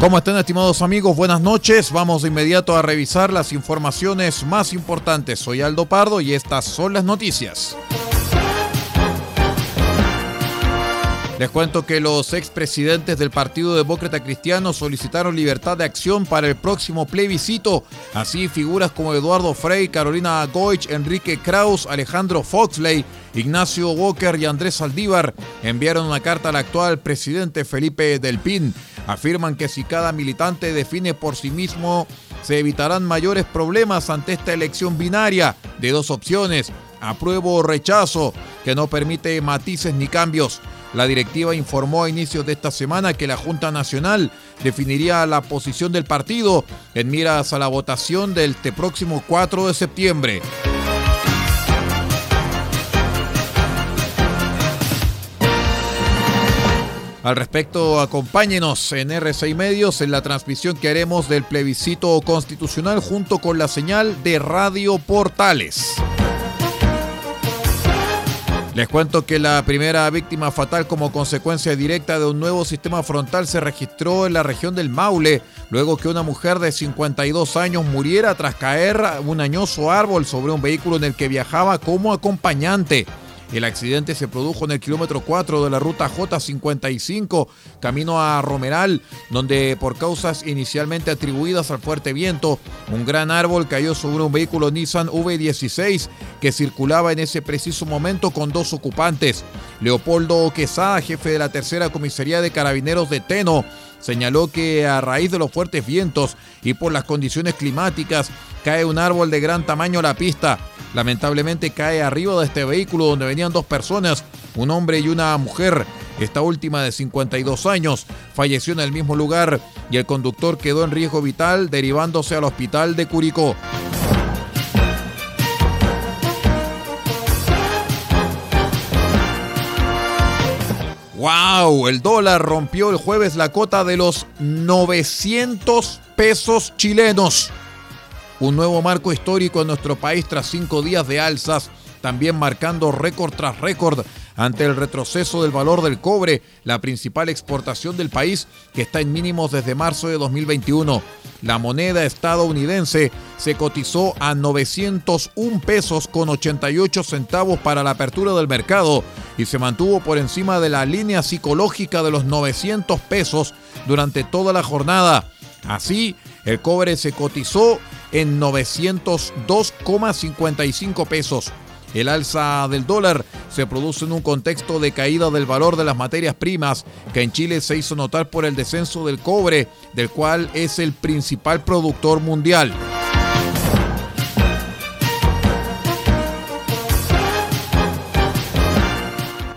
¿Cómo están estimados amigos? Buenas noches. Vamos de inmediato a revisar las informaciones más importantes. Soy Aldo Pardo y estas son las noticias. Les cuento que los expresidentes del Partido Demócrata Cristiano solicitaron libertad de acción para el próximo plebiscito. Así figuras como Eduardo Frey, Carolina Goich, Enrique Kraus, Alejandro Foxley, Ignacio Walker y Andrés Saldívar enviaron una carta al actual presidente Felipe Del Pin afirman que si cada militante define por sí mismo, se evitarán mayores problemas ante esta elección binaria de dos opciones, apruebo o rechazo, que no permite matices ni cambios. La directiva informó a inicios de esta semana que la Junta Nacional definiría la posición del partido en miras a la votación del este próximo 4 de septiembre. Al respecto, acompáñenos en R6 Medios en la transmisión que haremos del plebiscito constitucional junto con la señal de Radio Portales. Les cuento que la primera víctima fatal como consecuencia directa de un nuevo sistema frontal se registró en la región del Maule, luego que una mujer de 52 años muriera tras caer un añoso árbol sobre un vehículo en el que viajaba como acompañante. El accidente se produjo en el kilómetro 4 de la ruta J55, camino a Romeral, donde por causas inicialmente atribuidas al fuerte viento, un gran árbol cayó sobre un vehículo Nissan V16 que circulaba en ese preciso momento con dos ocupantes. Leopoldo Quesada, jefe de la tercera comisaría de carabineros de Teno, señaló que a raíz de los fuertes vientos y por las condiciones climáticas cae un árbol de gran tamaño a la pista. Lamentablemente cae arriba de este vehículo donde venían dos personas, un hombre y una mujer. Esta última de 52 años falleció en el mismo lugar y el conductor quedó en riesgo vital derivándose al hospital de Curicó. ¡Wow! El dólar rompió el jueves la cota de los 900 pesos chilenos. Un nuevo marco histórico en nuestro país tras cinco días de alzas, también marcando récord tras récord ante el retroceso del valor del cobre, la principal exportación del país que está en mínimos desde marzo de 2021. La moneda estadounidense se cotizó a 901 pesos con 88 centavos para la apertura del mercado y se mantuvo por encima de la línea psicológica de los 900 pesos durante toda la jornada. Así, el cobre se cotizó en 902,55 pesos. El alza del dólar se produce en un contexto de caída del valor de las materias primas que en Chile se hizo notar por el descenso del cobre, del cual es el principal productor mundial.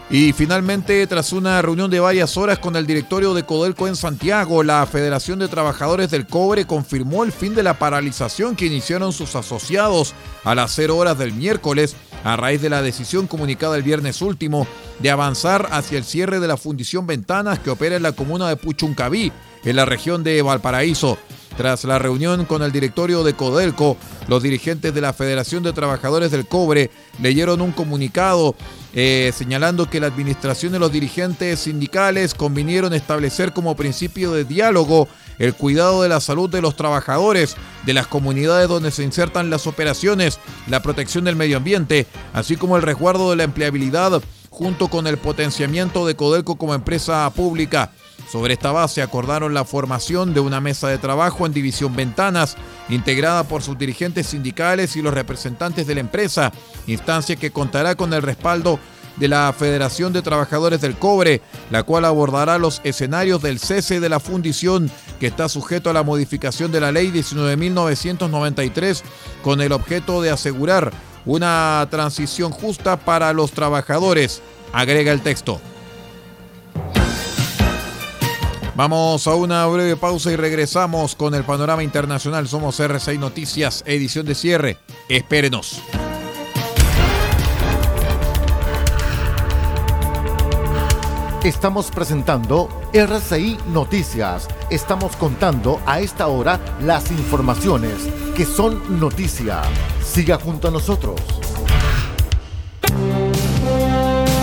Y finalmente, tras una reunión de varias horas con el directorio de Codelco en Santiago, la Federación de Trabajadores del Cobre confirmó el fin de la paralización que iniciaron sus asociados a las 0 horas del miércoles a raíz de la decisión comunicada el viernes último de avanzar hacia el cierre de la fundición Ventanas que opera en la comuna de Puchuncaví, en la región de Valparaíso. Tras la reunión con el directorio de Codelco, los dirigentes de la Federación de Trabajadores del Cobre leyeron un comunicado eh, señalando que la administración y los dirigentes sindicales convinieron establecer como principio de diálogo el cuidado de la salud de los trabajadores, de las comunidades donde se insertan las operaciones, la protección del medio ambiente, así como el resguardo de la empleabilidad junto con el potenciamiento de Codelco como empresa pública. Sobre esta base acordaron la formación de una mesa de trabajo en División Ventanas, integrada por sus dirigentes sindicales y los representantes de la empresa, instancia que contará con el respaldo de la Federación de Trabajadores del Cobre, la cual abordará los escenarios del cese de la fundición que está sujeto a la modificación de la ley 19.993 con el objeto de asegurar una transición justa para los trabajadores, agrega el texto. Vamos a una breve pausa y regresamos con el panorama internacional. Somos R6 Noticias, edición de cierre. Espérenos. Estamos presentando RCI Noticias. Estamos contando a esta hora las informaciones que son noticia. Siga junto a nosotros.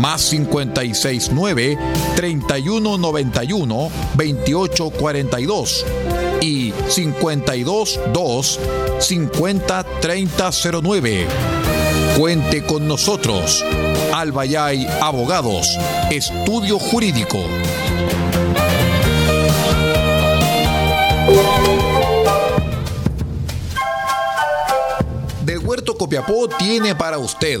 más 569 3191 2842 y 522 50 3009. Cuente con nosotros. Albayay Abogados, Estudio Jurídico. Del Huerto Copiapó tiene para usted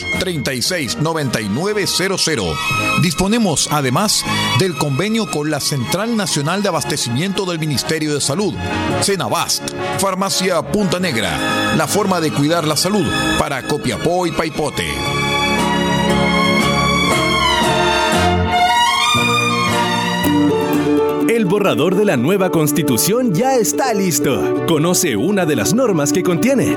2 36 9900. Disponemos además del convenio con la Central Nacional de Abastecimiento del Ministerio de Salud, Cenabast, Farmacia Punta Negra, la forma de cuidar la salud para Copiapó y Paipote. El borrador de la nueva constitución ya está listo. Conoce una de las normas que contiene.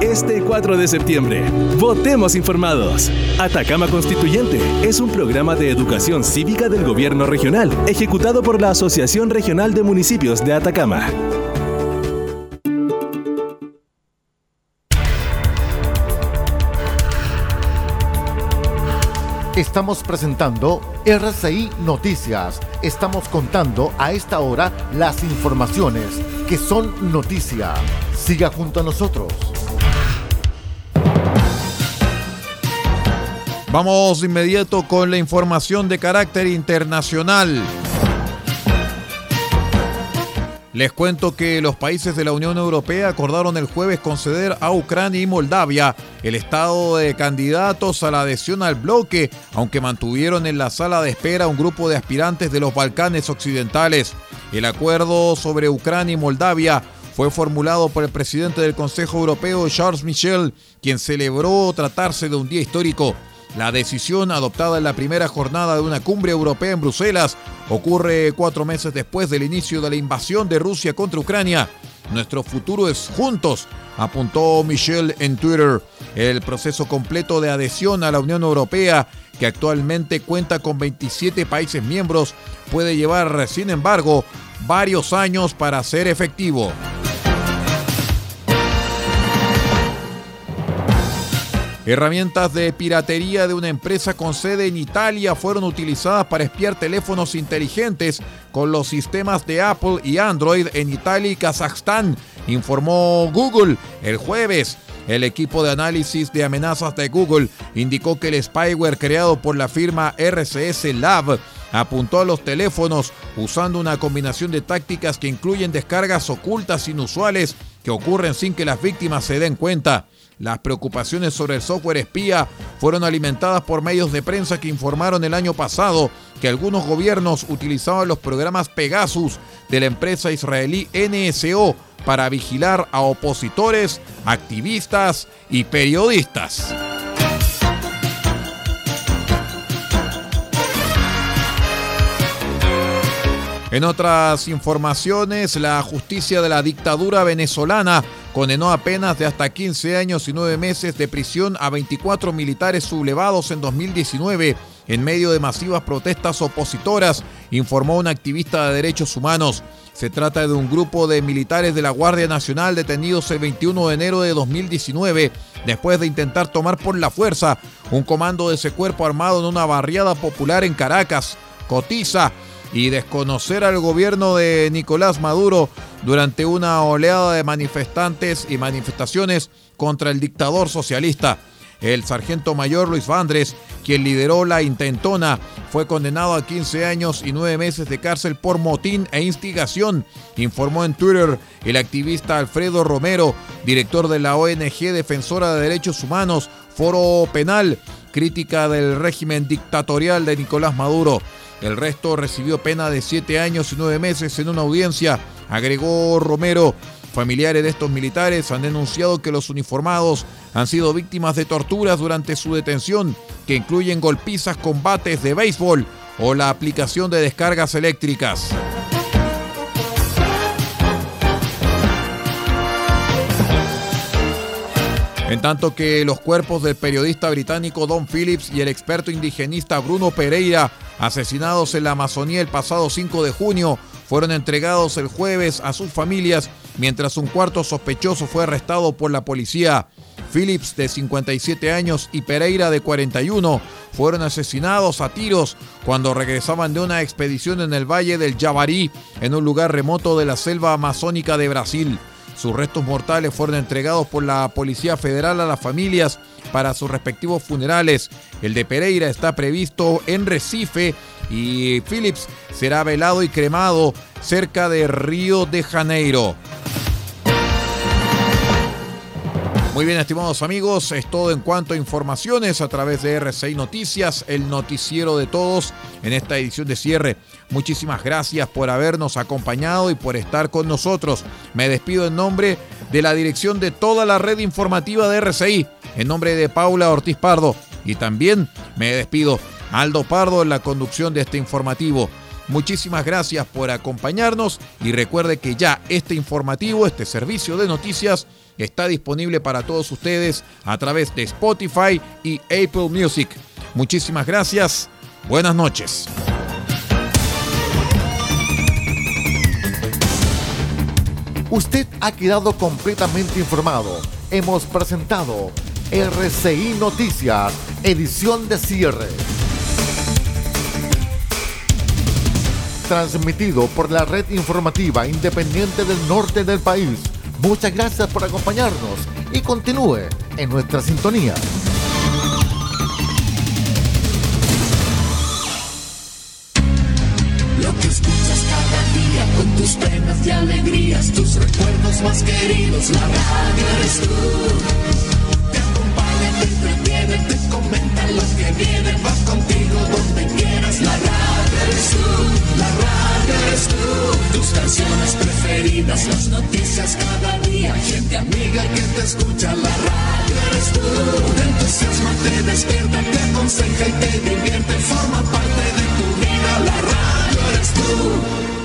Este 4 de septiembre, votemos informados. Atacama Constituyente es un programa de educación cívica del gobierno regional, ejecutado por la Asociación Regional de Municipios de Atacama. Estamos presentando RCI Noticias. Estamos contando a esta hora las informaciones que son noticia. Siga junto a nosotros. Vamos de inmediato con la información de carácter internacional. Les cuento que los países de la Unión Europea acordaron el jueves conceder a Ucrania y Moldavia el estado de candidatos a la adhesión al bloque, aunque mantuvieron en la sala de espera un grupo de aspirantes de los Balcanes Occidentales. El acuerdo sobre Ucrania y Moldavia fue formulado por el presidente del Consejo Europeo, Charles Michel, quien celebró tratarse de un día histórico La decisión adoptada en la primera jornada de una cumbre europea en Bruselas ocurre cuatro meses después del inicio de la invasión de Rusia contra Ucrania. Nuestro futuro es juntos, apuntó Michel en Twitter. El proceso completo de adhesión a la Unión Europea, que actualmente cuenta con 27 países miembros, puede llevar, sin embargo, varios años para ser efectivo. Herramientas de piratería de una empresa con sede en Italia fueron utilizadas para espiar teléfonos inteligentes con los sistemas de Apple y Android en Italia y Kazajstán, informó Google el jueves. El equipo de análisis de amenazas de Google indicó que el spyware creado por la firma RCS Lab apuntó a los teléfonos usando una combinación de tácticas que incluyen descargas ocultas inusuales que ocurren sin que las víctimas se den cuenta. Las preocupaciones sobre el software espía fueron alimentadas por medios de prensa que informaron el año pasado que algunos gobiernos utilizaban los programas Pegasus de la empresa israelí NSO para vigilar a opositores, activistas y periodistas. En otras informaciones, la justicia de la dictadura venezolana condenó a de hasta 15 años y 9 meses de prisión a 24 militares sublevados en 2019 en medio de masivas protestas opositoras, informó un activista de derechos humanos. Se trata de un grupo de militares de la Guardia Nacional detenidos el 21 de enero de 2019 después de intentar tomar por la fuerza un comando de ese cuerpo armado en una barriada popular en Caracas. Cotiza y desconocer al gobierno de Nicolás Maduro durante una oleada de manifestantes y manifestaciones contra el dictador socialista. El sargento mayor Luis Vandres, quien lideró la intentona, fue condenado a 15 años y 9 meses de cárcel por motín e instigación, informó en Twitter el activista Alfredo Romero, director de la ONG Defensora de Derechos Humanos, Foro Penal, crítica del régimen dictatorial de Nicolás Maduro. El resto recibió pena de siete años y nueve meses en una audiencia, agregó Romero. Familiares de estos militares han denunciado que los uniformados han sido víctimas de torturas durante su detención, que incluyen golpizas, combates de béisbol o la aplicación de descargas eléctricas. En tanto que los cuerpos del periodista británico Don Phillips y el experto indigenista Bruno Pereira, asesinados en la Amazonía el pasado 5 de junio, fueron entregados el jueves a sus familias, mientras un cuarto sospechoso fue arrestado por la policía. Phillips, de 57 años, y Pereira, de 41, fueron asesinados a tiros cuando regresaban de una expedición en el Valle del Yabarí, en un lugar remoto de la selva amazónica de Brasil. Sus restos mortales fueron entregados por la Policía Federal a las familias para sus respectivos funerales. El de Pereira está previsto en Recife y Phillips será velado y cremado cerca de Río de Janeiro. Muy bien, estimados amigos, es todo en cuanto a informaciones a través de RCI Noticias, el noticiero de todos en esta edición de cierre. Muchísimas gracias por habernos acompañado y por estar con nosotros. Me despido en nombre de la dirección de toda la red informativa de RCI, en nombre de Paula Ortiz Pardo. Y también me despido Aldo Pardo en la conducción de este informativo. Muchísimas gracias por acompañarnos y recuerde que ya este informativo, este servicio de noticias, está disponible para todos ustedes a través de Spotify y Apple Music. Muchísimas gracias. Buenas noches. Usted ha quedado completamente informado. Hemos presentado RCI Noticias, edición de cierre. Transmitido por la red informativa independiente del norte del país Muchas gracias por acompañarnos y continúe en nuestra sintonía. Lo que escuchas cada día con tus penas y alegrías, tus recuerdos más queridos, la radio eres tú. Te acompaña, te entretiene, te comenta lo que viene, va contigo donde quieras, la radio eres tú, la radio eres tú. Tus canciones preferidas, las escucha la radio, eres tú. Te entusiasma, te despierta, te aconseja y te divierte. Forma parte de tu vida, la radio eres tú.